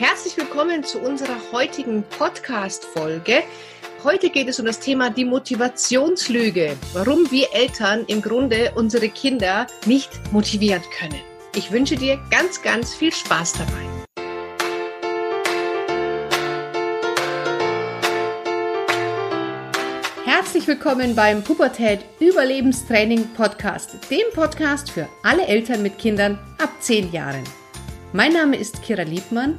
Herzlich willkommen zu unserer heutigen Podcast-Folge. Heute geht es um das Thema die Motivationslüge. Warum wir Eltern im Grunde unsere Kinder nicht motivieren können. Ich wünsche dir ganz, ganz viel Spaß dabei. Herzlich willkommen beim Pubertät Überlebenstraining Podcast, dem Podcast für alle Eltern mit Kindern ab 10 Jahren. Mein Name ist Kira Liebmann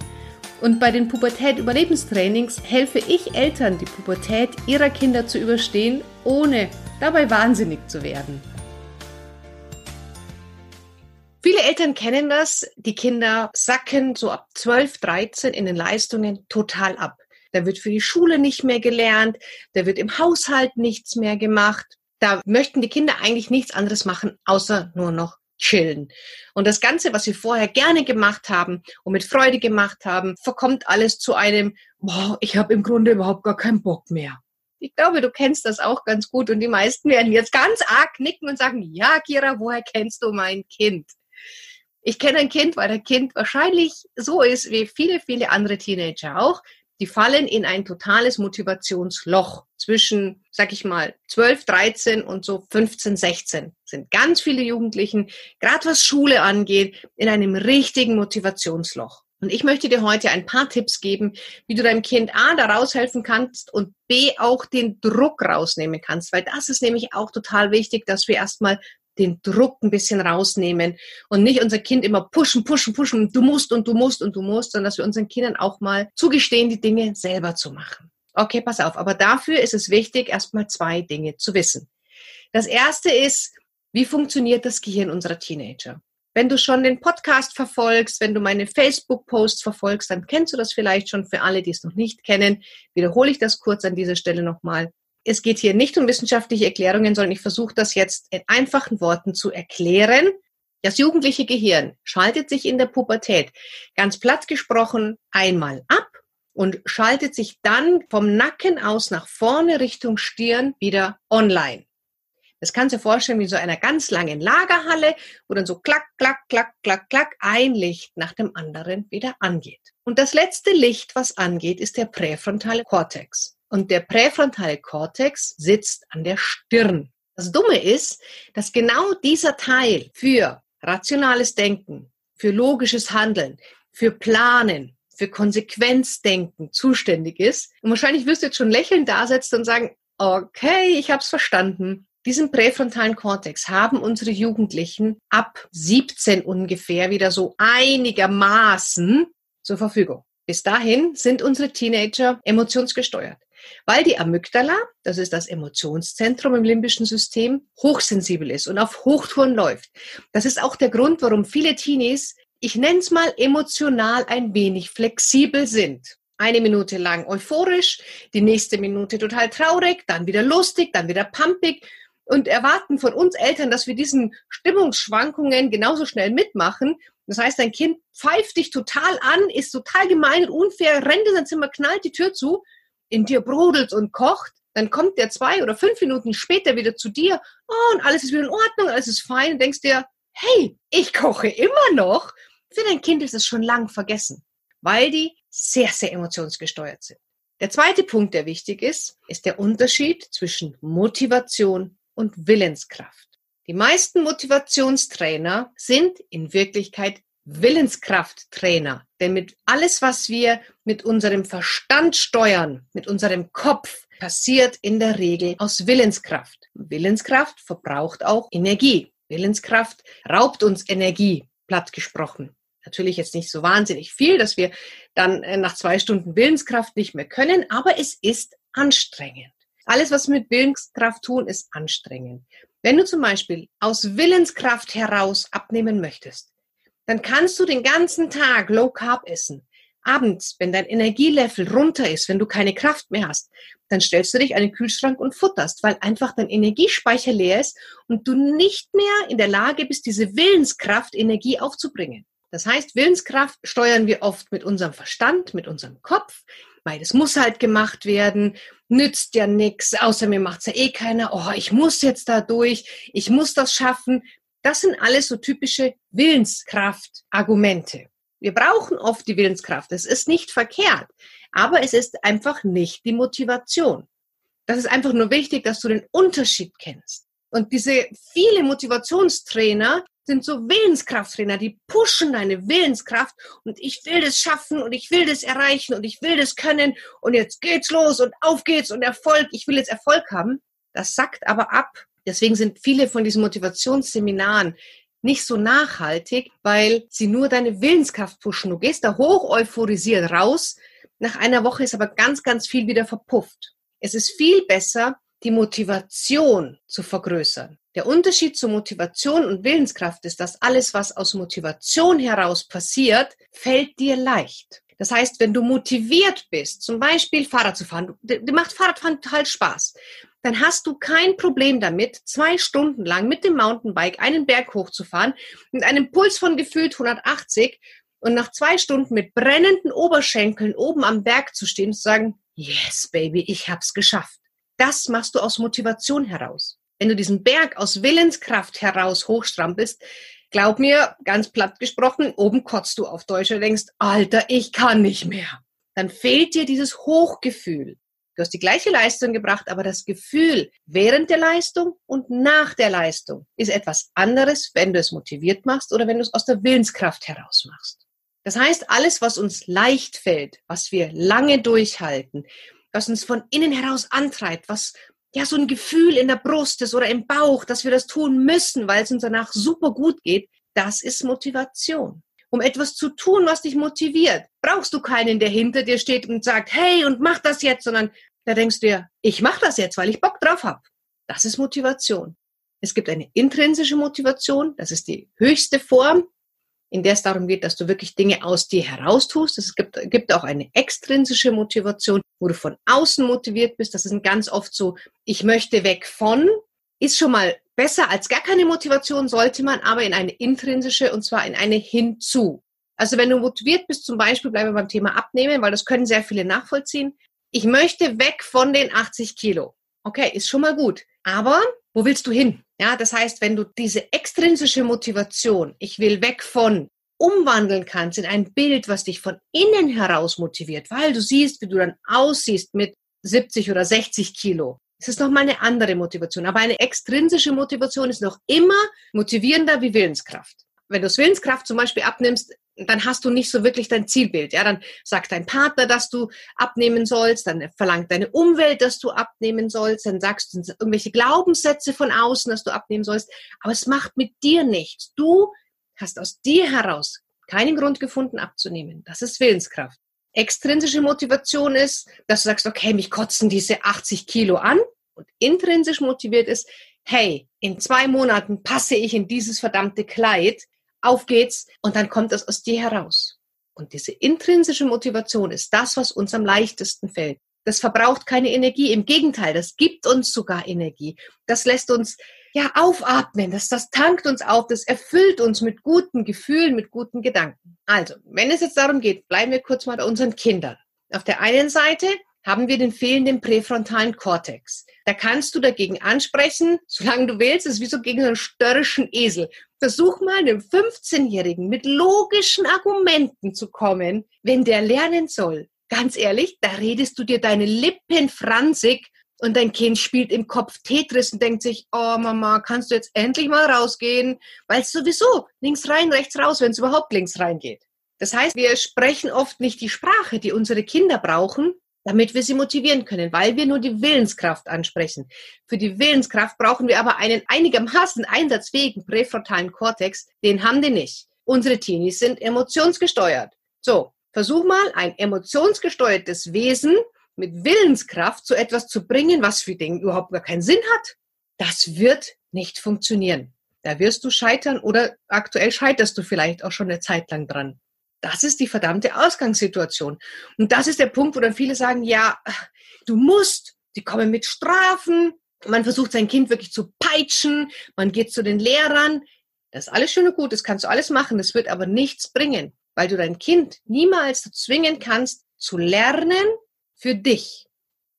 und bei den Pubertät-Überlebenstrainings helfe ich Eltern, die Pubertät ihrer Kinder zu überstehen, ohne dabei wahnsinnig zu werden. Viele Eltern kennen das. Die Kinder sacken so ab 12, 13 in den Leistungen total ab. Da wird für die Schule nicht mehr gelernt, da wird im Haushalt nichts mehr gemacht. Da möchten die Kinder eigentlich nichts anderes machen, außer nur noch chillen. Und das Ganze, was wir vorher gerne gemacht haben und mit Freude gemacht haben, verkommt alles zu einem, boah, ich habe im Grunde überhaupt gar keinen Bock mehr. Ich glaube, du kennst das auch ganz gut und die meisten werden jetzt ganz arg nicken und sagen, ja, Kira, woher kennst du mein Kind? Ich kenne ein Kind, weil der Kind wahrscheinlich so ist wie viele, viele andere Teenager auch die fallen in ein totales Motivationsloch zwischen, sag ich mal, 12, 13 und so 15, 16 sind ganz viele Jugendlichen, gerade was Schule angeht, in einem richtigen Motivationsloch. Und ich möchte dir heute ein paar Tipps geben, wie du deinem Kind A da raushelfen kannst und B auch den Druck rausnehmen kannst, weil das ist nämlich auch total wichtig, dass wir erstmal den Druck ein bisschen rausnehmen und nicht unser Kind immer pushen, pushen, pushen, du musst und du musst und du musst, sondern dass wir unseren Kindern auch mal zugestehen, die Dinge selber zu machen. Okay, pass auf, aber dafür ist es wichtig, erstmal zwei Dinge zu wissen. Das erste ist, wie funktioniert das Gehirn unserer Teenager? Wenn du schon den Podcast verfolgst, wenn du meine Facebook-Posts verfolgst, dann kennst du das vielleicht schon. Für alle, die es noch nicht kennen, wiederhole ich das kurz an dieser Stelle nochmal es geht hier nicht um wissenschaftliche Erklärungen, sondern ich versuche das jetzt in einfachen Worten zu erklären. Das jugendliche Gehirn schaltet sich in der Pubertät ganz platt gesprochen einmal ab und schaltet sich dann vom Nacken aus nach vorne Richtung Stirn wieder online. Das kannst du dir vorstellen wie so einer ganz langen Lagerhalle, wo dann so klack, klack, klack, klack, klack ein Licht nach dem anderen wieder angeht. Und das letzte Licht, was angeht, ist der präfrontale Kortex. Und der präfrontale Kortex sitzt an der Stirn. Das Dumme ist, dass genau dieser Teil für rationales Denken, für logisches Handeln, für Planen, für Konsequenzdenken zuständig ist. Und wahrscheinlich wirst du jetzt schon lächelnd da sitzen und sagen, okay, ich habe es verstanden. Diesen präfrontalen Kortex haben unsere Jugendlichen ab 17 ungefähr wieder so einigermaßen zur Verfügung. Bis dahin sind unsere Teenager emotionsgesteuert. Weil die Amygdala, das ist das Emotionszentrum im limbischen System, hochsensibel ist und auf Hochtouren läuft. Das ist auch der Grund, warum viele Teenies, ich nenne es mal emotional ein wenig flexibel sind. Eine Minute lang euphorisch, die nächste Minute total traurig, dann wieder lustig, dann wieder pumpig und erwarten von uns Eltern, dass wir diesen Stimmungsschwankungen genauso schnell mitmachen. Das heißt, dein Kind pfeift dich total an, ist total gemein und unfair, rennt in sein Zimmer, knallt die Tür zu in dir brodelt und kocht, dann kommt der zwei oder fünf Minuten später wieder zu dir oh, und alles ist wieder in Ordnung, alles ist fein und denkst dir, hey, ich koche immer noch. Für dein Kind ist es schon lang vergessen, weil die sehr, sehr emotionsgesteuert sind. Der zweite Punkt, der wichtig ist, ist der Unterschied zwischen Motivation und Willenskraft. Die meisten Motivationstrainer sind in Wirklichkeit Willenskrafttrainer. Denn mit alles, was wir mit unserem Verstand steuern, mit unserem Kopf, passiert in der Regel aus Willenskraft. Willenskraft verbraucht auch Energie. Willenskraft raubt uns Energie, platt gesprochen. Natürlich jetzt nicht so wahnsinnig viel, dass wir dann äh, nach zwei Stunden Willenskraft nicht mehr können, aber es ist anstrengend. Alles, was wir mit Willenskraft tun, ist anstrengend. Wenn du zum Beispiel aus Willenskraft heraus abnehmen möchtest, dann kannst du den ganzen Tag Low Carb essen. Abends, wenn dein Energielevel runter ist, wenn du keine Kraft mehr hast, dann stellst du dich an den Kühlschrank und futterst, weil einfach dein Energiespeicher leer ist und du nicht mehr in der Lage bist, diese Willenskraft, Energie aufzubringen. Das heißt, Willenskraft steuern wir oft mit unserem Verstand, mit unserem Kopf, weil es muss halt gemacht werden, nützt ja nichts, außer mir macht's ja eh keiner, oh, ich muss jetzt da durch, ich muss das schaffen. Das sind alles so typische Willenskraft-Argumente. Wir brauchen oft die Willenskraft. Es ist nicht verkehrt, aber es ist einfach nicht die Motivation. Das ist einfach nur wichtig, dass du den Unterschied kennst. Und diese viele Motivationstrainer sind so Willenskrafttrainer, die pushen deine Willenskraft und ich will das schaffen und ich will das erreichen und ich will das können und jetzt geht's los und auf geht's und Erfolg, ich will jetzt Erfolg haben. Das sackt aber ab. Deswegen sind viele von diesen Motivationsseminaren nicht so nachhaltig, weil sie nur deine Willenskraft pushen. Du gehst da hoch euphorisiert raus. Nach einer Woche ist aber ganz, ganz viel wieder verpufft. Es ist viel besser, die Motivation zu vergrößern. Der Unterschied zu Motivation und Willenskraft ist, dass alles, was aus Motivation heraus passiert, fällt dir leicht. Das heißt, wenn du motiviert bist, zum Beispiel Fahrrad zu fahren, dir macht Fahrradfahren total Spaß, dann hast du kein Problem damit, zwei Stunden lang mit dem Mountainbike einen Berg hochzufahren, mit einem Puls von gefühlt 180 und nach zwei Stunden mit brennenden Oberschenkeln oben am Berg zu stehen und zu sagen, yes, baby, ich hab's geschafft. Das machst du aus Motivation heraus. Wenn du diesen Berg aus Willenskraft heraus hochstrampelst, glaub mir, ganz platt gesprochen, oben kotzt du auf Deutsch und denkst, Alter, ich kann nicht mehr. Dann fehlt dir dieses Hochgefühl. Du hast die gleiche Leistung gebracht, aber das Gefühl während der Leistung und nach der Leistung ist etwas anderes, wenn du es motiviert machst oder wenn du es aus der Willenskraft heraus machst. Das heißt, alles, was uns leicht fällt, was wir lange durchhalten, was uns von innen heraus antreibt, was ja so ein Gefühl in der Brust ist oder im Bauch, dass wir das tun müssen, weil es uns danach super gut geht, das ist Motivation. Um etwas zu tun, was dich motiviert, brauchst du keinen, der hinter dir steht und sagt, hey, und mach das jetzt, sondern da denkst du dir, ich mach das jetzt, weil ich Bock drauf habe. Das ist Motivation. Es gibt eine intrinsische Motivation, das ist die höchste Form, in der es darum geht, dass du wirklich Dinge aus dir heraus tust. Es gibt, gibt auch eine extrinsische Motivation, wo du von außen motiviert bist. Das ist ganz oft so, ich möchte weg von, ist schon mal besser als gar keine Motivation, sollte man aber in eine intrinsische und zwar in eine hinzu. Also wenn du motiviert bist, zum Beispiel, bleiben wir beim Thema Abnehmen, weil das können sehr viele nachvollziehen. Ich möchte weg von den 80 Kilo. Okay, ist schon mal gut. Aber wo willst du hin? Ja, das heißt, wenn du diese extrinsische Motivation, ich will weg von, umwandeln kannst in ein Bild, was dich von innen heraus motiviert, weil du siehst, wie du dann aussiehst mit 70 oder 60 Kilo. Es ist nochmal eine andere Motivation. Aber eine extrinsische Motivation ist noch immer motivierender wie Willenskraft. Wenn du das Willenskraft zum Beispiel abnimmst, dann hast du nicht so wirklich dein Zielbild. Ja, dann sagt dein Partner, dass du abnehmen sollst, dann verlangt deine Umwelt, dass du abnehmen sollst, dann sagst du irgendwelche Glaubenssätze von außen, dass du abnehmen sollst. Aber es macht mit dir nichts. Du hast aus dir heraus keinen Grund gefunden abzunehmen. Das ist Willenskraft. Extrinsische Motivation ist, dass du sagst, okay, mich kotzen diese 80 Kilo an. Und intrinsisch motiviert ist, hey, in zwei Monaten passe ich in dieses verdammte Kleid auf geht's und dann kommt das aus dir heraus. Und diese intrinsische Motivation ist das, was uns am leichtesten fällt. Das verbraucht keine Energie. Im Gegenteil, das gibt uns sogar Energie. Das lässt uns ja aufatmen. Das, das tankt uns auf. Das erfüllt uns mit guten Gefühlen, mit guten Gedanken. Also, wenn es jetzt darum geht, bleiben wir kurz mal bei unseren Kindern. Auf der einen Seite haben wir den fehlenden präfrontalen Kortex. Da kannst du dagegen ansprechen, solange du willst. Es ist wie so gegen einen störrischen Esel. Versuch mal einem 15-Jährigen mit logischen Argumenten zu kommen, wenn der lernen soll. Ganz ehrlich, da redest du dir deine Lippen franzig und dein Kind spielt im Kopf Tetris und denkt sich, oh Mama, kannst du jetzt endlich mal rausgehen? Weil es sowieso links rein, rechts raus, wenn es überhaupt links rein geht. Das heißt, wir sprechen oft nicht die Sprache, die unsere Kinder brauchen, damit wir sie motivieren können, weil wir nur die Willenskraft ansprechen. Für die Willenskraft brauchen wir aber einen einigermaßen einsatzfähigen präfrontalen Kortex, den haben die nicht. Unsere Teenies sind emotionsgesteuert. So, versuch mal ein emotionsgesteuertes Wesen mit Willenskraft zu etwas zu bringen, was für den überhaupt gar keinen Sinn hat. Das wird nicht funktionieren. Da wirst du scheitern oder aktuell scheiterst du vielleicht auch schon eine Zeit lang dran. Das ist die verdammte Ausgangssituation. Und das ist der Punkt, wo dann viele sagen, ja, du musst, die kommen mit Strafen, man versucht sein Kind wirklich zu peitschen, man geht zu den Lehrern. Das ist alles schön und gut, das kannst du alles machen, das wird aber nichts bringen, weil du dein Kind niemals zwingen kannst zu lernen für dich.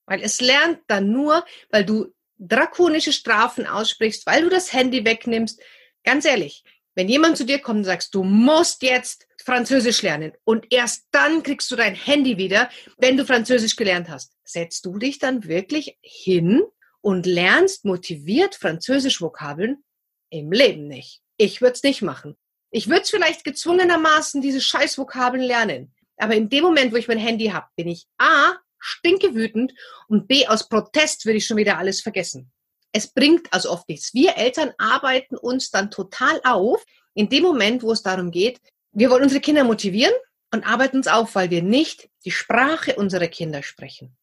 Weil es lernt dann nur, weil du drakonische Strafen aussprichst, weil du das Handy wegnimmst. Ganz ehrlich, Wenn jemand zu dir kommt und sagst, du musst jetzt Französisch lernen und erst dann kriegst du dein Handy wieder, wenn du Französisch gelernt hast, setzt du dich dann wirklich hin und lernst motiviert Französisch-Vokabeln? Im Leben nicht. Ich würde es nicht machen. Ich würde es vielleicht gezwungenermaßen diese Scheiß-Vokabeln lernen. Aber in dem Moment, wo ich mein Handy habe, bin ich A, stinke wütend und B, aus Protest würde ich schon wieder alles vergessen. Es bringt also oft nichts. Wir Eltern arbeiten uns dann total auf, in dem Moment, wo es darum geht, wir wollen unsere Kinder motivieren und arbeiten uns auf, weil wir nicht die Sprache unserer Kinder sprechen.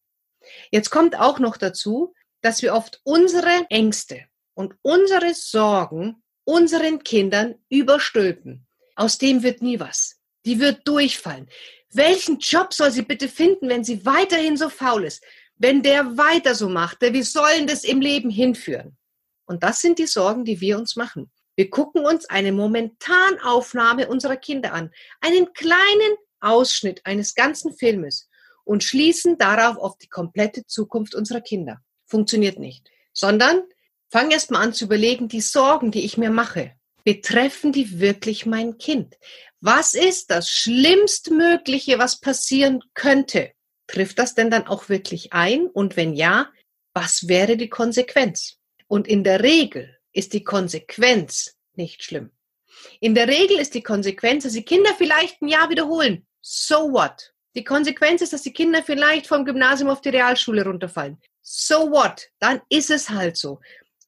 Jetzt kommt auch noch dazu, dass wir oft unsere Ängste und unsere Sorgen unseren Kindern überstülpen. Aus dem wird nie was. Die wird durchfallen. Welchen Job soll sie bitte finden, wenn sie weiterhin so faul ist? Wenn der weiter so macht, wie sollen das im Leben hinführen? Und das sind die Sorgen, die wir uns machen. Wir gucken uns eine Momentanaufnahme unserer Kinder an, einen kleinen Ausschnitt eines ganzen Filmes und schließen darauf auf die komplette Zukunft unserer Kinder. Funktioniert nicht. Sondern fang erst mal an zu überlegen, die Sorgen, die ich mir mache, betreffen die wirklich mein Kind? Was ist das Schlimmstmögliche, was passieren könnte? Trifft das denn dann auch wirklich ein? Und wenn ja, was wäre die Konsequenz? Und in der Regel ist die Konsequenz nicht schlimm. In der Regel ist die Konsequenz, dass die Kinder vielleicht ein Jahr wiederholen. So what? Die Konsequenz ist, dass die Kinder vielleicht vom Gymnasium auf die Realschule runterfallen. So what? Dann ist es halt so.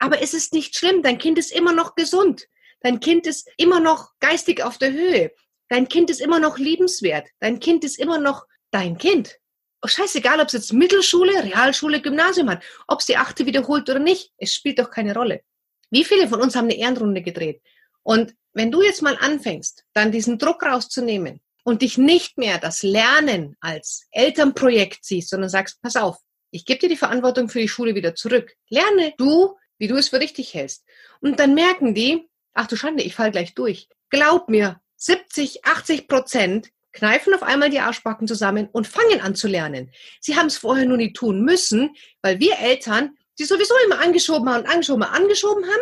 Aber es ist nicht schlimm. Dein Kind ist immer noch gesund. Dein Kind ist immer noch geistig auf der Höhe. Dein Kind ist immer noch liebenswert. Dein Kind ist immer noch dein Kind. Oh, scheißegal, ob es jetzt Mittelschule, Realschule, Gymnasium hat, ob es die achte wiederholt oder nicht. Es spielt doch keine Rolle. Wie viele von uns haben eine Ehrenrunde gedreht? Und wenn du jetzt mal anfängst, dann diesen Druck rauszunehmen und dich nicht mehr das Lernen als Elternprojekt siehst, sondern sagst, pass auf, ich gebe dir die Verantwortung für die Schule wieder zurück. Lerne du, wie du es für richtig hältst. Und dann merken die, ach du Schande, ich fall gleich durch. Glaub mir, 70, 80 Prozent kneifen auf einmal die Arschbacken zusammen und fangen an zu lernen. Sie haben es vorher nur nie tun müssen, weil wir Eltern sie sowieso immer angeschoben haben und angeschoben, angeschoben haben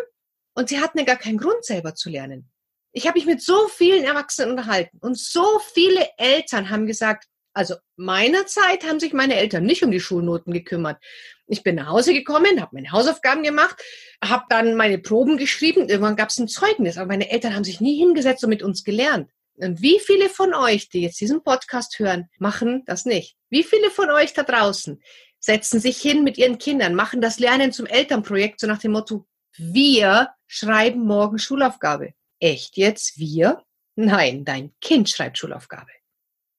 und sie hatten ja gar keinen Grund selber zu lernen. Ich habe mich mit so vielen Erwachsenen unterhalten und so viele Eltern haben gesagt, also meiner Zeit haben sich meine Eltern nicht um die Schulnoten gekümmert. Ich bin nach Hause gekommen, habe meine Hausaufgaben gemacht, habe dann meine Proben geschrieben. Irgendwann gab es ein Zeugnis, aber meine Eltern haben sich nie hingesetzt und mit uns gelernt. Und wie viele von euch, die jetzt diesen Podcast hören, machen das nicht? Wie viele von euch da draußen setzen sich hin mit ihren Kindern, machen das Lernen zum Elternprojekt so nach dem Motto, wir schreiben morgen Schulaufgabe. Echt jetzt wir? Nein, dein Kind schreibt Schulaufgabe.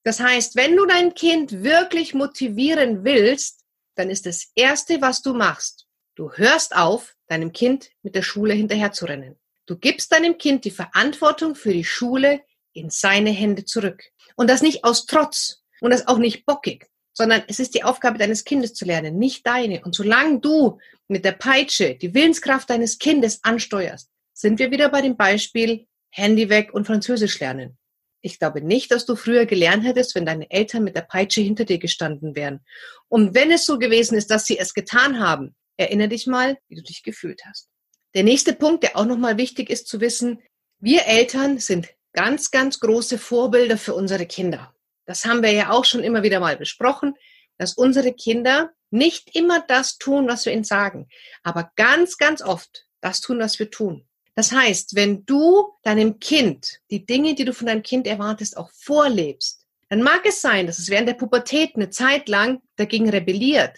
Das heißt, wenn du dein Kind wirklich motivieren willst, dann ist das Erste, was du machst, du hörst auf, deinem Kind mit der Schule hinterherzurennen. Du gibst deinem Kind die Verantwortung für die Schule in seine Hände zurück. Und das nicht aus Trotz und das auch nicht bockig, sondern es ist die Aufgabe deines Kindes zu lernen, nicht deine. Und solange du mit der Peitsche die Willenskraft deines Kindes ansteuerst, sind wir wieder bei dem Beispiel Handy weg und Französisch lernen. Ich glaube nicht, dass du früher gelernt hättest, wenn deine Eltern mit der Peitsche hinter dir gestanden wären. Und wenn es so gewesen ist, dass sie es getan haben, erinnere dich mal, wie du dich gefühlt hast. Der nächste Punkt, der auch nochmal wichtig ist zu wissen, wir Eltern sind ganz, ganz große Vorbilder für unsere Kinder. Das haben wir ja auch schon immer wieder mal besprochen, dass unsere Kinder nicht immer das tun, was wir ihnen sagen, aber ganz, ganz oft das tun, was wir tun. Das heißt, wenn du deinem Kind die Dinge, die du von deinem Kind erwartest, auch vorlebst, dann mag es sein, dass es während der Pubertät eine Zeit lang dagegen rebelliert.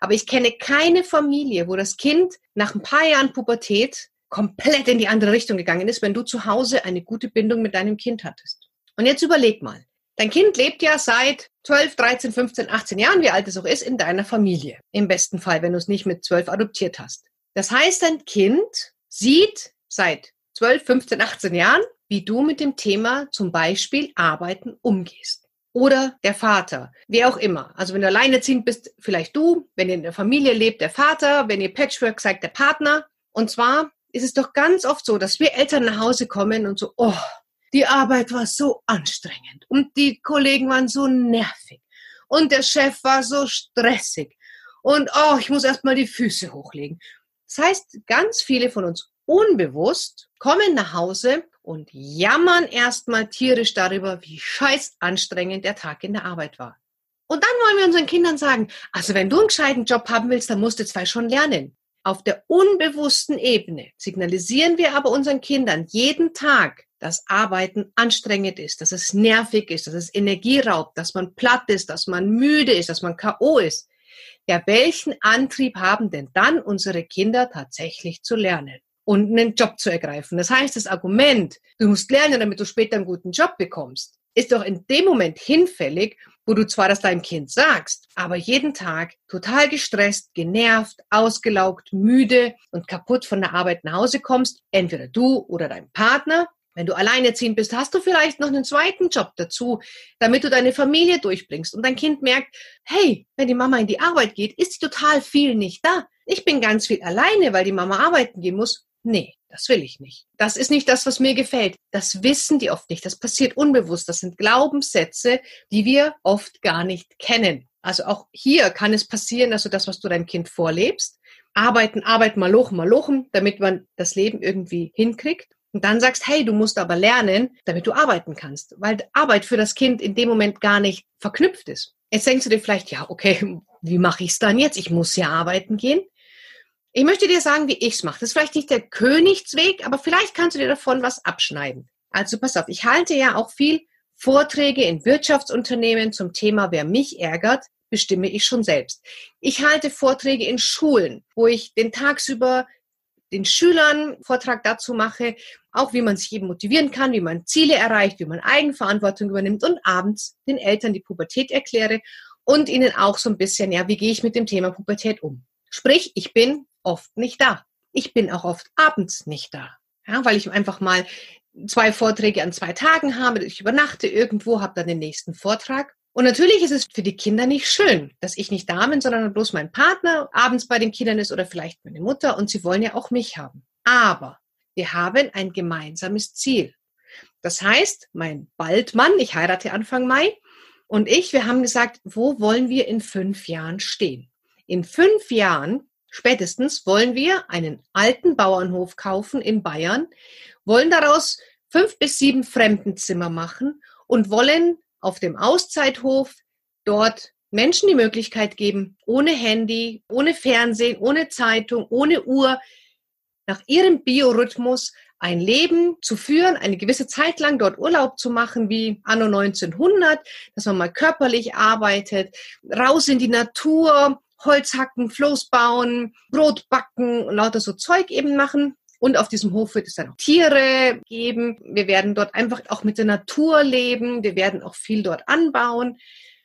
Aber ich kenne keine Familie, wo das Kind nach ein paar Jahren Pubertät komplett in die andere Richtung gegangen ist, wenn du zu Hause eine gute Bindung mit deinem Kind hattest. Und jetzt überleg mal. Dein Kind lebt ja seit 12, 13, 15, 18 Jahren, wie alt es auch ist, in deiner Familie. Im besten Fall, wenn du es nicht mit 12 adoptiert hast. Das heißt, dein Kind sieht seit 12, 15, 18 Jahren, wie du mit dem Thema zum Beispiel Arbeiten umgehst. Oder der Vater, wer auch immer. Also wenn du alleinerziehend bist, vielleicht du, wenn ihr in der Familie lebt, der Vater, wenn ihr Patchwork seid, der Partner. Und zwar ist es doch ganz oft so, dass wir Eltern nach Hause kommen und so, oh, die Arbeit war so anstrengend und die Kollegen waren so nervig und der Chef war so stressig und oh, ich muss erst mal die Füße hochlegen. Das heißt, ganz viele von uns unbewusst kommen nach Hause und jammern erstmal tierisch darüber, wie scheiß anstrengend der Tag in der Arbeit war. Und dann wollen wir unseren Kindern sagen, also wenn du einen gescheiten Job haben willst, dann musst du zwei schon lernen. Auf der unbewussten Ebene signalisieren wir aber unseren Kindern jeden Tag, dass Arbeiten anstrengend ist, dass es nervig ist, dass es Energie raubt, dass man platt ist, dass man müde ist, dass man K.O. ist. Ja, welchen Antrieb haben denn dann unsere Kinder tatsächlich zu lernen und einen Job zu ergreifen? Das heißt, das Argument, du musst lernen, damit du später einen guten Job bekommst, ist doch in dem Moment hinfällig, wo du zwar das deinem Kind sagst, aber jeden Tag total gestresst, genervt, ausgelaugt, müde und kaputt von der Arbeit nach Hause kommst, entweder du oder dein Partner. Wenn du alleinerziehend bist, hast du vielleicht noch einen zweiten Job dazu, damit du deine Familie durchbringst und dein Kind merkt, hey, wenn die Mama in die Arbeit geht, ist total viel nicht da. Ich bin ganz viel alleine, weil die Mama arbeiten gehen muss. Nee, das will ich nicht. Das ist nicht das, was mir gefällt. Das wissen die oft nicht. Das passiert unbewusst. Das sind Glaubenssätze, die wir oft gar nicht kennen. Also auch hier kann es passieren, dass du das, was du deinem Kind vorlebst, arbeiten, arbeiten, malochen, malochen, damit man das Leben irgendwie hinkriegt. Und dann sagst, hey, du musst aber lernen, damit du arbeiten kannst, weil Arbeit für das Kind in dem Moment gar nicht verknüpft ist. Jetzt denkst du dir vielleicht, ja, okay, wie mache ich es dann jetzt? Ich muss ja arbeiten gehen. Ich möchte dir sagen, wie ich es mache. Das ist vielleicht nicht der Königsweg, aber vielleicht kannst du dir davon was abschneiden. Also pass auf, ich halte ja auch viel Vorträge in Wirtschaftsunternehmen zum Thema, wer mich ärgert, bestimme ich schon selbst. Ich halte Vorträge in Schulen, wo ich den tagsüber den Schülern Vortrag dazu mache, auch wie man sich eben motivieren kann, wie man Ziele erreicht, wie man Eigenverantwortung übernimmt und abends den Eltern die Pubertät erkläre und ihnen auch so ein bisschen, ja, wie gehe ich mit dem Thema Pubertät um? Sprich, ich bin oft nicht da. Ich bin auch oft abends nicht da, ja, weil ich einfach mal zwei Vorträge an zwei Tagen habe. Ich übernachte irgendwo, habe dann den nächsten Vortrag. Und natürlich ist es für die Kinder nicht schön, dass ich nicht da bin, sondern bloß mein Partner abends bei den Kindern ist oder vielleicht meine Mutter und sie wollen ja auch mich haben. Aber wir haben ein gemeinsames Ziel. Das heißt, mein Baldmann, ich heirate Anfang Mai, und ich, wir haben gesagt, wo wollen wir in fünf Jahren stehen? In fünf Jahren Spätestens wollen wir einen alten Bauernhof kaufen in Bayern, wollen daraus fünf bis sieben Fremdenzimmer machen und wollen auf dem Auszeithof dort Menschen die Möglichkeit geben, ohne Handy, ohne Fernsehen, ohne Zeitung, ohne Uhr, nach ihrem Biorhythmus ein Leben zu führen, eine gewisse Zeit lang dort Urlaub zu machen, wie anno 1900, dass man mal körperlich arbeitet, raus in die Natur, Holz hacken, Floß bauen, Brot backen und lauter so Zeug eben machen. Und auf diesem Hof wird es dann auch Tiere geben. Wir werden dort einfach auch mit der Natur leben. Wir werden auch viel dort anbauen.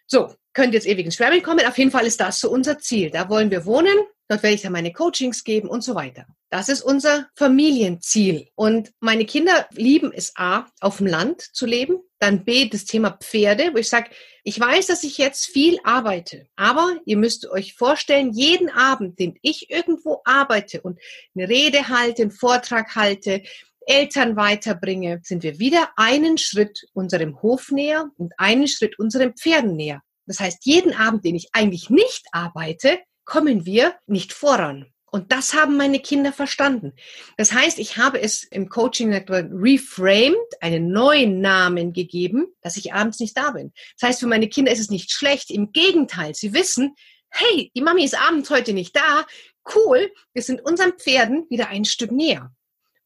So, könnt jetzt ewig ins Schwärmen kommen. Auf jeden Fall ist das so unser Ziel. Da wollen wir wohnen. Dort werde ich dann meine Coachings geben und so weiter. Das ist unser Familienziel. Und meine Kinder lieben es A, auf dem Land zu leben. Dann B, das Thema Pferde, wo ich sage, ich weiß, dass ich jetzt viel arbeite, aber ihr müsst euch vorstellen, jeden Abend, den ich irgendwo arbeite und eine Rede halte, einen Vortrag halte, Eltern weiterbringe, sind wir wieder einen Schritt unserem Hof näher und einen Schritt unseren Pferden näher. Das heißt, jeden Abend, den ich eigentlich nicht arbeite, kommen wir nicht voran. Und das haben meine Kinder verstanden. Das heißt, ich habe es im Coaching reframed, einen neuen Namen gegeben, dass ich abends nicht da bin. Das heißt, für meine Kinder ist es nicht schlecht. Im Gegenteil, sie wissen, hey, die Mami ist abends heute nicht da. Cool, wir sind unseren Pferden wieder ein Stück näher.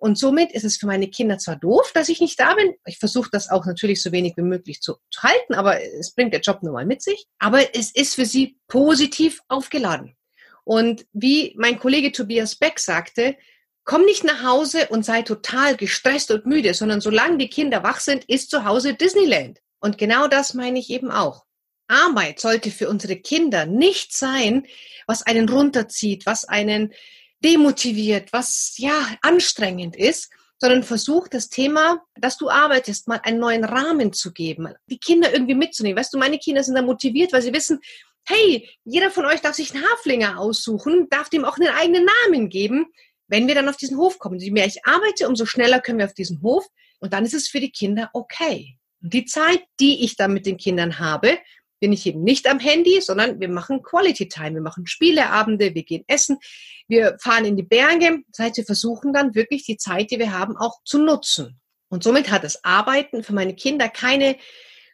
Und somit ist es für meine Kinder zwar doof, dass ich nicht da bin. Ich versuche das auch natürlich so wenig wie möglich zu, zu halten, aber es bringt der Job nun mal mit sich. Aber es ist für sie positiv aufgeladen. Und wie mein Kollege Tobias Beck sagte, komm nicht nach Hause und sei total gestresst und müde, sondern solange die Kinder wach sind, ist zu Hause Disneyland. Und genau das meine ich eben auch. Arbeit sollte für unsere Kinder nicht sein, was einen runterzieht, was einen demotiviert, was ja anstrengend ist, sondern versuch das Thema, dass du arbeitest, mal einen neuen Rahmen zu geben, die Kinder irgendwie mitzunehmen. Weißt du, meine Kinder sind da motiviert, weil sie wissen, hey, jeder von euch darf sich einen Haflinger aussuchen, darf dem auch einen eigenen Namen geben, wenn wir dann auf diesen Hof kommen. Je mehr ich arbeite, umso schneller können wir auf diesen Hof und dann ist es für die Kinder okay. Die Zeit, die ich dann mit den Kindern habe, bin ich eben nicht am Handy, sondern wir machen Quality Time. Wir machen Spieleabende, wir gehen essen, wir fahren in die Berge. Das heißt, wir versuchen dann wirklich die Zeit, die wir haben, auch zu nutzen. Und somit hat das Arbeiten für meine Kinder keine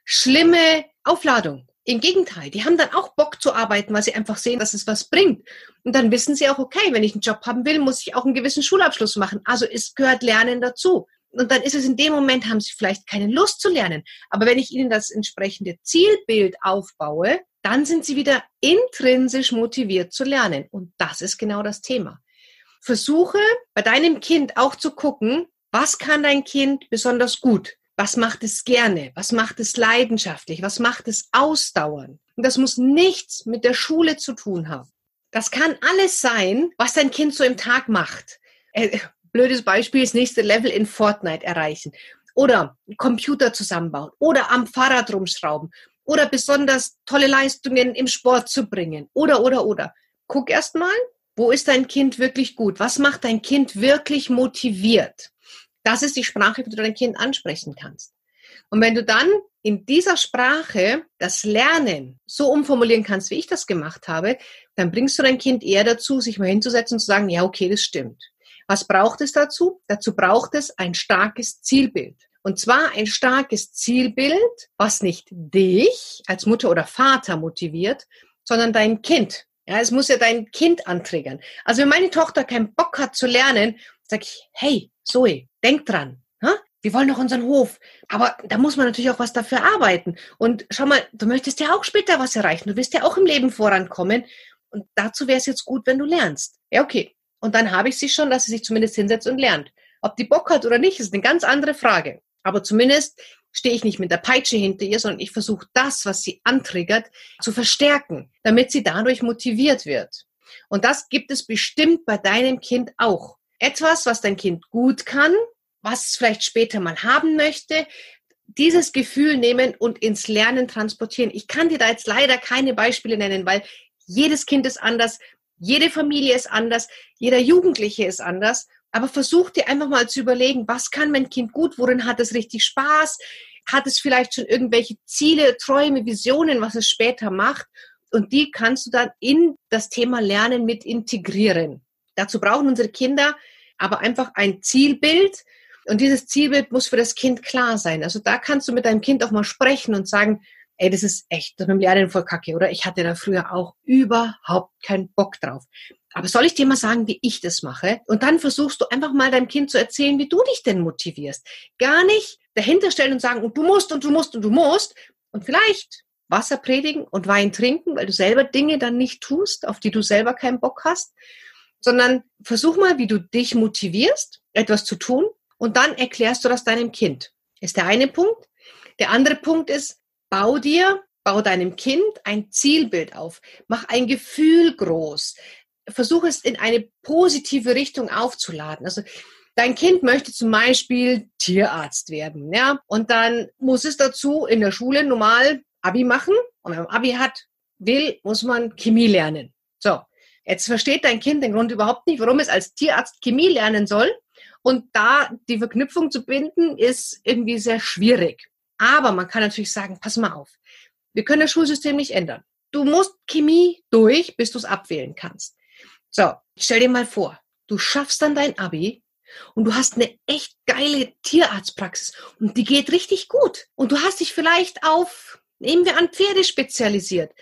schlimme Aufladung. Im Gegenteil, die haben dann auch Bock zu arbeiten, weil sie einfach sehen, dass es was bringt. Und dann wissen sie auch, okay, wenn ich einen Job haben will, muss ich auch einen gewissen Schulabschluss machen. Also es gehört Lernen dazu. Und dann ist es in dem Moment, haben sie vielleicht keine Lust zu lernen. Aber wenn ich ihnen das entsprechende Zielbild aufbaue, dann sind sie wieder intrinsisch motiviert zu lernen. Und das ist genau das Thema. Versuche bei deinem Kind auch zu gucken, was kann dein Kind besonders gut? Was macht es gerne? Was macht es leidenschaftlich? Was macht es ausdauernd? Und das muss nichts mit der Schule zu tun haben. Das kann alles sein, was dein Kind so im Tag macht. Blödes Beispiel, das nächste Level in Fortnite erreichen. Oder Computer zusammenbauen. Oder am Fahrrad rumschrauben. Oder besonders tolle Leistungen im Sport zu bringen. Oder, oder, oder. Guck erst mal, wo ist dein Kind wirklich gut? Was macht dein Kind wirklich motiviert? Das ist die Sprache, wie du dein Kind ansprechen kannst. Und wenn du dann in dieser Sprache das Lernen so umformulieren kannst, wie ich das gemacht habe, dann bringst du dein Kind eher dazu, sich mal hinzusetzen und zu sagen, ja, okay, das stimmt. Was braucht es dazu? Dazu braucht es ein starkes Zielbild. Und zwar ein starkes Zielbild, was nicht dich als Mutter oder Vater motiviert, sondern dein Kind. Ja, es muss ja dein Kind antriggern. Also wenn meine Tochter keinen Bock hat zu lernen, sage ich, hey, Zoe, denk dran. Ha? Wir wollen doch unseren Hof. Aber da muss man natürlich auch was dafür arbeiten. Und schau mal, du möchtest ja auch später was erreichen. Du wirst ja auch im Leben vorankommen. Und dazu wäre es jetzt gut, wenn du lernst. Ja, okay. Und dann habe ich sie schon, dass sie sich zumindest hinsetzt und lernt. Ob die Bock hat oder nicht, ist eine ganz andere Frage. Aber zumindest stehe ich nicht mit der Peitsche hinter ihr, sondern ich versuche das, was sie antriggert, zu verstärken, damit sie dadurch motiviert wird. Und das gibt es bestimmt bei deinem Kind auch. Etwas, was dein Kind gut kann, was es vielleicht später mal haben möchte, dieses Gefühl nehmen und ins Lernen transportieren. Ich kann dir da jetzt leider keine Beispiele nennen, weil jedes Kind ist anders, jede Familie ist anders, jeder Jugendliche ist anders. Aber versuch dir einfach mal zu überlegen, was kann mein Kind gut, worin hat es richtig Spaß, hat es vielleicht schon irgendwelche Ziele, Träume, Visionen, was es später macht. Und die kannst du dann in das Thema Lernen mit integrieren. Dazu brauchen unsere Kinder aber einfach ein Zielbild. Und dieses Zielbild muss für das Kind klar sein. Also da kannst du mit deinem Kind auch mal sprechen und sagen, ey, das ist echt, das mit dem Lernen voll kacke, oder? Ich hatte da früher auch überhaupt keinen Bock drauf. Aber soll ich dir mal sagen, wie ich das mache? Und dann versuchst du einfach mal deinem Kind zu erzählen, wie du dich denn motivierst. Gar nicht dahinter stellen und sagen, und du musst und du musst und du musst. Und vielleicht Wasser predigen und Wein trinken, weil du selber Dinge dann nicht tust, auf die du selber keinen Bock hast, sondern versuch mal, wie du dich motivierst, etwas zu tun und dann erklärst du das deinem Kind. Ist der eine Punkt. Der andere Punkt ist, bau dir, bau deinem Kind ein Zielbild auf. Mach ein Gefühl groß. Versuch es in eine positive Richtung aufzuladen. Also Dein Kind möchte zum Beispiel Tierarzt werden, ja, und dann muss es dazu in der Schule normal Abi machen. Und wenn man Abi hat, will, muss man Chemie lernen. So. Jetzt versteht dein Kind den Grund überhaupt nicht, warum es als Tierarzt Chemie lernen soll. Und da die Verknüpfung zu binden, ist irgendwie sehr schwierig. Aber man kann natürlich sagen, pass mal auf. Wir können das Schulsystem nicht ändern. Du musst Chemie durch, bis du es abwählen kannst. So, stell dir mal vor, du schaffst dann dein Abi und du hast eine echt geile Tierarztpraxis und die geht richtig gut. Und du hast dich vielleicht auf, nehmen wir an, Pferde spezialisiert.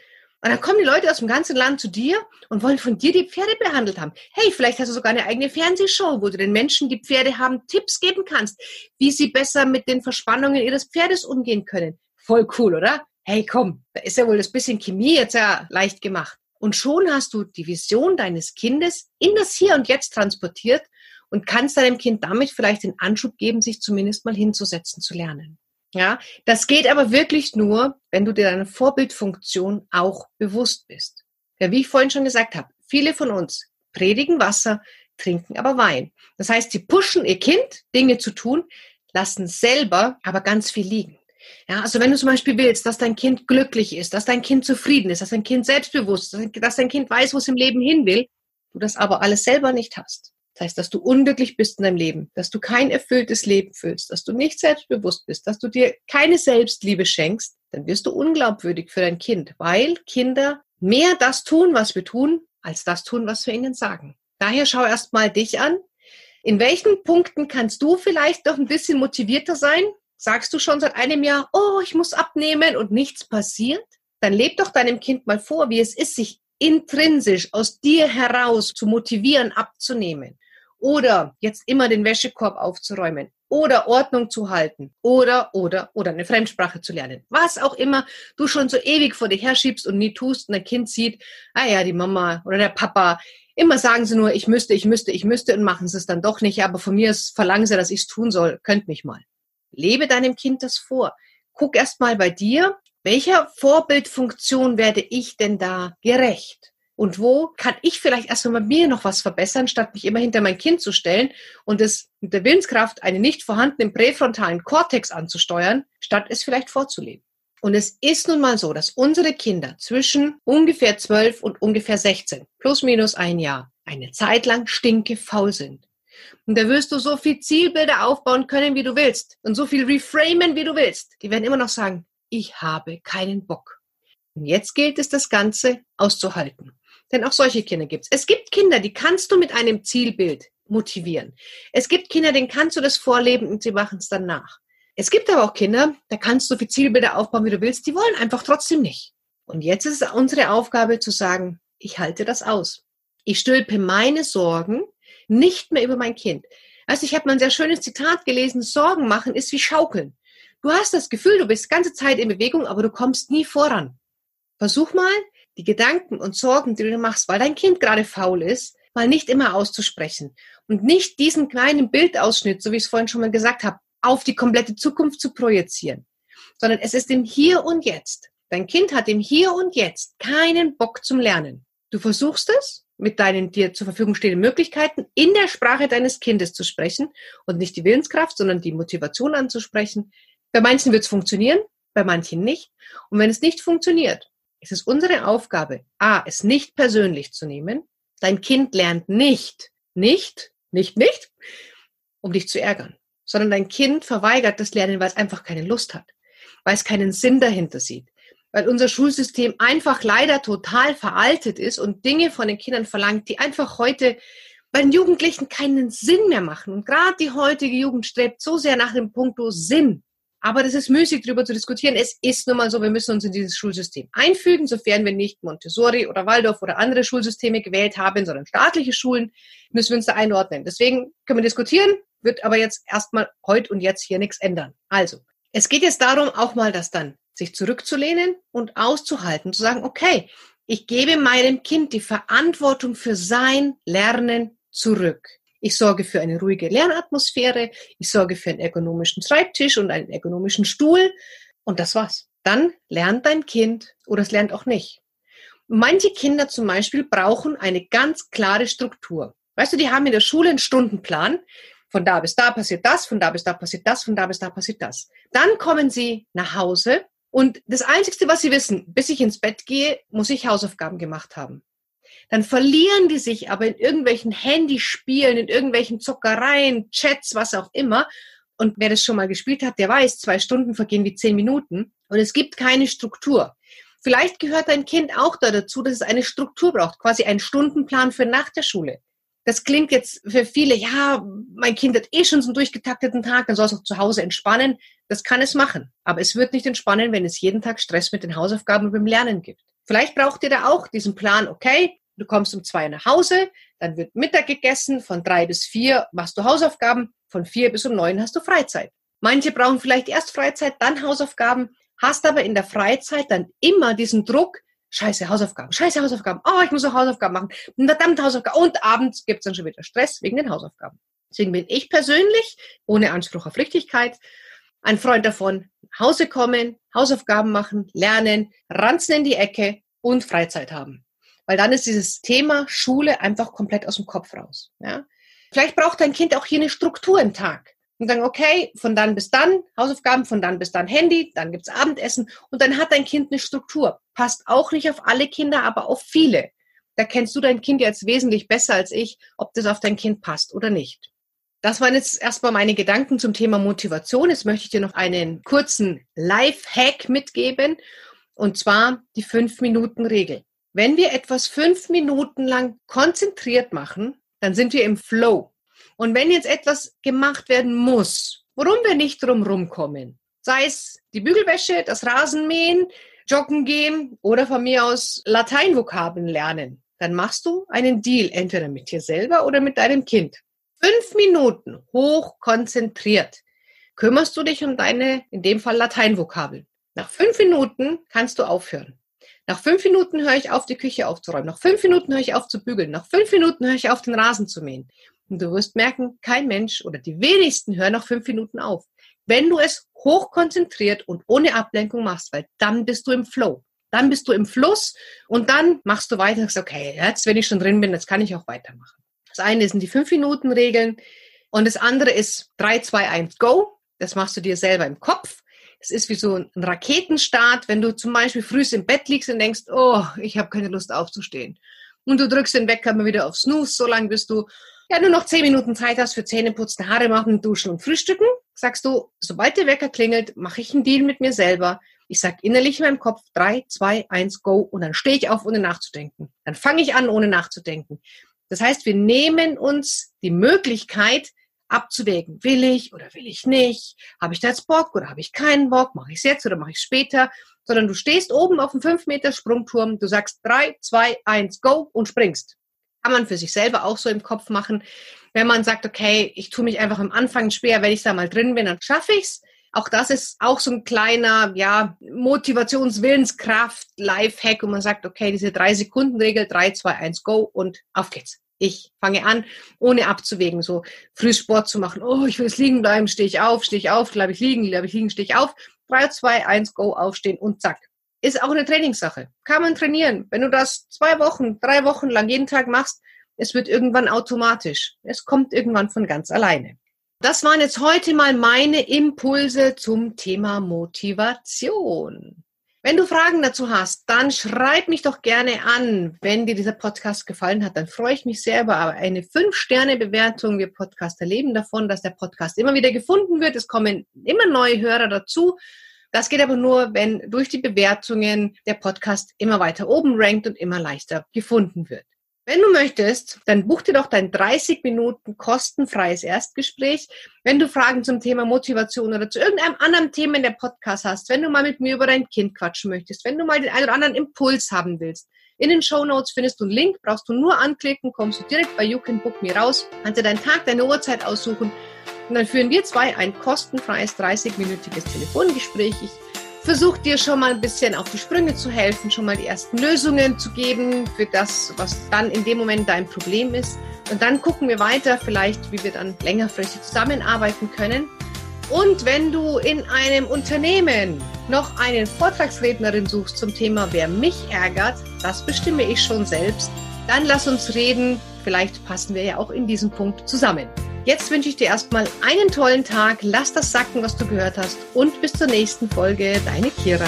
Und dann kommen die Leute aus dem ganzen Land zu dir und wollen von dir die Pferde behandelt haben. Hey, vielleicht hast du sogar eine eigene Fernsehshow, wo du den Menschen, die Pferde haben, Tipps geben kannst, wie sie besser mit den Verspannungen ihres Pferdes umgehen können. Voll cool, oder? Hey, komm, da ist ja wohl das bisschen Chemie jetzt ja leicht gemacht. Und schon hast du die Vision deines Kindes in das Hier und Jetzt transportiert und kannst deinem Kind damit vielleicht den Anschub geben, sich zumindest mal hinzusetzen, zu lernen. Ja, das geht aber wirklich nur, wenn du dir deine Vorbildfunktion auch bewusst bist. Ja, wie ich vorhin schon gesagt habe, viele von uns predigen Wasser, trinken aber Wein. Das heißt, sie pushen ihr Kind, Dinge zu tun, lassen selber aber ganz viel liegen. Ja, also wenn du zum Beispiel willst, dass dein Kind glücklich ist, dass dein Kind zufrieden ist, dass dein Kind selbstbewusst ist, dass dein Kind weiß, wo es im Leben hin will, du das aber alles selber nicht hast, das heißt, dass du unglücklich bist in deinem Leben, dass du kein erfülltes Leben fühlst, dass du nicht selbstbewusst bist, dass du dir keine Selbstliebe schenkst, dann wirst du unglaubwürdig für dein Kind, weil Kinder mehr das tun, was wir tun, als das tun, was wir ihnen sagen. Daher schau erst mal dich an. In welchen Punkten kannst du vielleicht noch ein bisschen motivierter sein? Sagst du schon seit einem Jahr, oh, ich muss abnehmen und nichts passiert? Dann leb doch deinem Kind mal vor, wie es ist, sich intrinsisch aus dir heraus zu motivieren, abzunehmen. Oder jetzt immer den Wäschekorb aufzuräumen. Oder Ordnung zu halten. Oder, oder, oder eine Fremdsprache zu lernen. Was auch immer du schon so ewig vor dir herschiebst und nie tust und dein Kind sieht, ah ja, die Mama oder der Papa, immer sagen sie nur, ich müsste, ich müsste, ich müsste und machen sie es dann doch nicht. Aber von mir ist, verlangen sie, dass ich es tun soll. Könnt mich mal. Lebe deinem Kind das vor. Guck erst mal bei dir, welcher Vorbildfunktion werde ich denn da gerecht? Und wo kann ich vielleicht erstmal bei mir noch was verbessern, statt mich immer hinter mein Kind zu stellen und es mit der Willenskraft einen nicht vorhandenen präfrontalen Kortex anzusteuern, statt es vielleicht vorzuleben? Und es ist nun mal so, dass unsere Kinder zwischen ungefähr 12 und ungefähr 16, plus minus ein Jahr, eine Zeit lang stinke faul sind. Und da wirst du so viel Zielbilder aufbauen können, wie du willst. Und so viel reframen, wie du willst. Die werden immer noch sagen, ich habe keinen Bock. Und jetzt gilt es, das Ganze auszuhalten. Denn auch solche Kinder gibt es. Es gibt Kinder, die kannst du mit einem Zielbild motivieren. Es gibt Kinder, denen kannst du das vorleben und sie machen es dann. Es gibt aber auch Kinder, da kannst du so viele Zielbilder aufbauen, wie du willst, die wollen einfach trotzdem nicht. Und jetzt ist es unsere Aufgabe zu sagen, ich halte das aus. Ich stülpe meine Sorgen nicht mehr über mein Kind. Also ich habe mal ein sehr schönes Zitat gelesen, Sorgen machen ist wie Schaukeln. Du hast das Gefühl, du bist die ganze Zeit in Bewegung, aber du kommst nie voran. Versuch mal, die Gedanken und Sorgen, die du machst, weil dein Kind gerade faul ist, mal nicht immer auszusprechen und nicht diesen kleinen Bildausschnitt, so wie ich es vorhin schon mal gesagt habe, auf die komplette Zukunft zu projizieren, sondern es ist im Hier und Jetzt. Dein Kind hat im Hier und Jetzt keinen Bock zum Lernen. Du versuchst es mit deinen dir zur Verfügung stehenden Möglichkeiten in der Sprache deines Kindes zu sprechen und nicht die Willenskraft, sondern die Motivation anzusprechen. Bei manchen wird es funktionieren, bei manchen nicht. Und wenn es nicht funktioniert, es ist unsere Aufgabe, A, es nicht persönlich zu nehmen. Dein Kind lernt nicht, nicht, nicht, nicht, um dich zu ärgern, sondern dein Kind verweigert das Lernen, weil es einfach keine Lust hat, weil es keinen Sinn dahinter sieht, weil unser Schulsystem einfach leider total veraltet ist und Dinge von den Kindern verlangt, die einfach heute bei den Jugendlichen keinen Sinn mehr machen. Und gerade die heutige Jugend strebt so sehr nach dem Punkto Sinn. Aber das ist müßig, darüber zu diskutieren. Es ist nun mal so, wir müssen uns in dieses Schulsystem einfügen, sofern wir nicht Montessori oder Waldorf oder andere Schulsysteme gewählt haben, sondern staatliche Schulen, müssen wir uns da einordnen. Deswegen können wir diskutieren, wird aber jetzt erstmal heute und jetzt hier nichts ändern. Also, es geht jetzt darum, auch mal das dann sich zurückzulehnen und auszuhalten, zu sagen, okay, ich gebe meinem Kind die Verantwortung für sein Lernen zurück. Ich sorge für eine ruhige Lernatmosphäre. Ich sorge für einen ergonomischen Schreibtisch und einen ergonomischen Stuhl. Und das war's. Dann lernt dein Kind oder es lernt auch nicht. Manche Kinder zum Beispiel brauchen eine ganz klare Struktur. Weißt du, die haben in der Schule einen Stundenplan. Von da bis da passiert das, von da bis da passiert das, von da bis da passiert das. Dann kommen sie nach Hause und das Einzige, was sie wissen, bis ich ins Bett gehe, muss ich Hausaufgaben gemacht haben. Dann verlieren die sich aber in irgendwelchen Handyspielen, in irgendwelchen Zockereien, Chats, was auch immer. Und wer das schon mal gespielt hat, der weiß, zwei Stunden vergehen wie zehn Minuten und es gibt keine Struktur. Vielleicht gehört dein Kind auch da dazu, dass es eine Struktur braucht, quasi einen Stundenplan für nach der Schule. Das klingt jetzt für viele, ja, mein Kind hat eh schon so einen durchgetakteten Tag, dann soll es auch zu Hause entspannen. Das kann es machen. Aber es wird nicht entspannen, wenn es jeden Tag Stress mit den Hausaufgaben und beim Lernen gibt. Vielleicht braucht ihr da auch diesen Plan, okay, Du kommst um zwei nach Hause, dann wird Mittag gegessen, von drei bis vier machst du Hausaufgaben, von vier bis um neun hast du Freizeit. Manche brauchen vielleicht erst Freizeit, dann Hausaufgaben, hast aber in der Freizeit dann immer diesen Druck, scheiße Hausaufgaben, scheiße Hausaufgaben, oh, ich muss auch Hausaufgaben machen, verdammt Hausaufgaben. Und abends gibt's dann schon wieder Stress wegen den Hausaufgaben. Deswegen bin ich persönlich, ohne Anspruch auf Richtigkeit, ein Freund davon, Hause kommen, Hausaufgaben machen, lernen, ranzen in die Ecke und Freizeit haben. Weil dann ist dieses Thema Schule einfach komplett aus dem Kopf raus. Ja? Vielleicht braucht dein Kind auch hier eine Struktur im Tag. Und dann, okay, von dann bis dann Hausaufgaben, von dann bis dann Handy, dann gibt's Abendessen und dann hat dein Kind eine Struktur. Passt auch nicht auf alle Kinder, aber auf viele. Da kennst du dein Kind jetzt wesentlich besser als ich, ob das auf dein Kind passt oder nicht. Das waren jetzt erstmal meine Gedanken zum Thema Motivation. Jetzt möchte ich dir noch einen kurzen Life-Hack mitgeben. Und zwar die Fünf-Minuten-Regel. Wenn wir etwas fünf Minuten lang konzentriert machen, dann sind wir im Flow. Und wenn jetzt etwas gemacht werden muss, worum wir nicht drum kommen, sei es die Bügelwäsche, das Rasenmähen, Joggen gehen oder von mir aus Lateinvokabeln lernen, dann machst du einen Deal entweder mit dir selber oder mit deinem Kind. Fünf Minuten hoch konzentriert kümmerst du dich um deine, in dem Fall Lateinvokabeln. Nach fünf Minuten kannst du aufhören. Nach fünf Minuten höre ich auf, die Küche aufzuräumen. Nach fünf Minuten höre ich auf zu bügeln. Nach fünf Minuten höre ich auf, den Rasen zu mähen. Und du wirst merken, kein Mensch oder die wenigsten hören nach fünf Minuten auf. Wenn du es hochkonzentriert und ohne Ablenkung machst, weil dann bist du im Flow. Dann bist du im Fluss und dann machst du weiter und sagst, okay, jetzt, wenn ich schon drin bin, jetzt kann ich auch weitermachen. Das eine sind die fünf Minuten Regeln und das andere ist 3, 2, 1, go. Das machst du dir selber im Kopf. Es ist wie so ein Raketenstart, wenn du zum Beispiel früh im Bett liegst und denkst, oh, ich habe keine Lust aufzustehen. Und du drückst den Wecker mal wieder auf Snooze, so lange bis du ja nur noch zehn Minuten Zeit hast für Zähneputzen, Haare machen, duschen und frühstücken. Sagst du, sobald der Wecker klingelt, mache ich einen Deal mit mir selber. Ich sag innerlich in meinem Kopf drei, zwei, eins, go und dann stehe ich auf, ohne nachzudenken. Dann fange ich an, ohne nachzudenken. Das heißt, wir nehmen uns die Möglichkeit, abzuwägen, will ich oder will ich nicht, habe ich da jetzt Bock oder habe ich keinen Bock, mache ich es jetzt oder mache ich es später, sondern du stehst oben auf dem 5 Meter Sprungturm, du sagst 3, 2, 1, go und springst. Kann man für sich selber auch so im Kopf machen. Wenn man sagt, okay, ich tue mich einfach am Anfang schwer, wenn ich da mal drin bin, dann schaffe ich's. Auch das ist auch so ein kleiner, ja, Motivationswillenskraft, Life-Hack, wo man sagt, okay, diese drei Sekunden Regel, 3, 2, 1, go und auf geht's. Ich fange an, ohne abzuwägen, so früh Sport zu machen. Oh, ich will jetzt liegen bleiben, stehe ich auf, stehe ich auf, bleibe ich liegen, bleibe ich liegen, stehe ich auf. 3, 2, 1, go, aufstehen und zack. Ist auch eine Trainingssache. Kann man trainieren. Wenn du das zwei Wochen, drei Wochen lang jeden Tag machst, es wird irgendwann automatisch. Es kommt irgendwann von ganz alleine. Das waren jetzt heute mal meine Impulse zum Thema Motivation. Wenn du Fragen dazu hast, dann schreib mich doch gerne an. Wenn dir dieser Podcast gefallen hat, dann freue ich mich sehr über eine 5-Sterne-Bewertung. Wir Podcaster leben davon, dass der Podcast immer wieder gefunden wird. Es kommen immer neue Hörer dazu. Das geht aber nur, wenn durch die Bewertungen der Podcast immer weiter oben rankt und immer leichter gefunden wird. Wenn du möchtest, dann buch dir doch dein 30 Minuten kostenfreies Erstgespräch. Wenn du Fragen zum Thema Motivation oder zu irgendeinem anderen Thema in der Podcast hast, wenn du mal mit mir über dein Kind quatschen möchtest, wenn du mal den einen oder anderen Impuls haben willst, in den Show Notes findest du einen Link, brauchst du nur anklicken, kommst du direkt bei You Can Book Me raus, kannst dir deinen Tag, deine Uhrzeit aussuchen und dann führen wir zwei ein kostenfreies 30-minütiges Telefongespräch. Ich versucht dir schon mal ein bisschen auf die Sprünge zu helfen, schon mal die ersten Lösungen zu geben für das, was dann in dem Moment dein Problem ist. Und dann gucken wir weiter, vielleicht, wie wir dann längerfristig zusammenarbeiten können. Und wenn du in einem Unternehmen noch eine Vortragsrednerin suchst zum Thema Wer mich ärgert, das bestimme ich schon selbst, dann lass uns reden. Vielleicht passen wir ja auch in diesem Punkt zusammen. Jetzt wünsche ich dir erstmal einen tollen Tag. Lass das sacken, was du gehört hast. Und bis zur nächsten Folge. Deine Kira.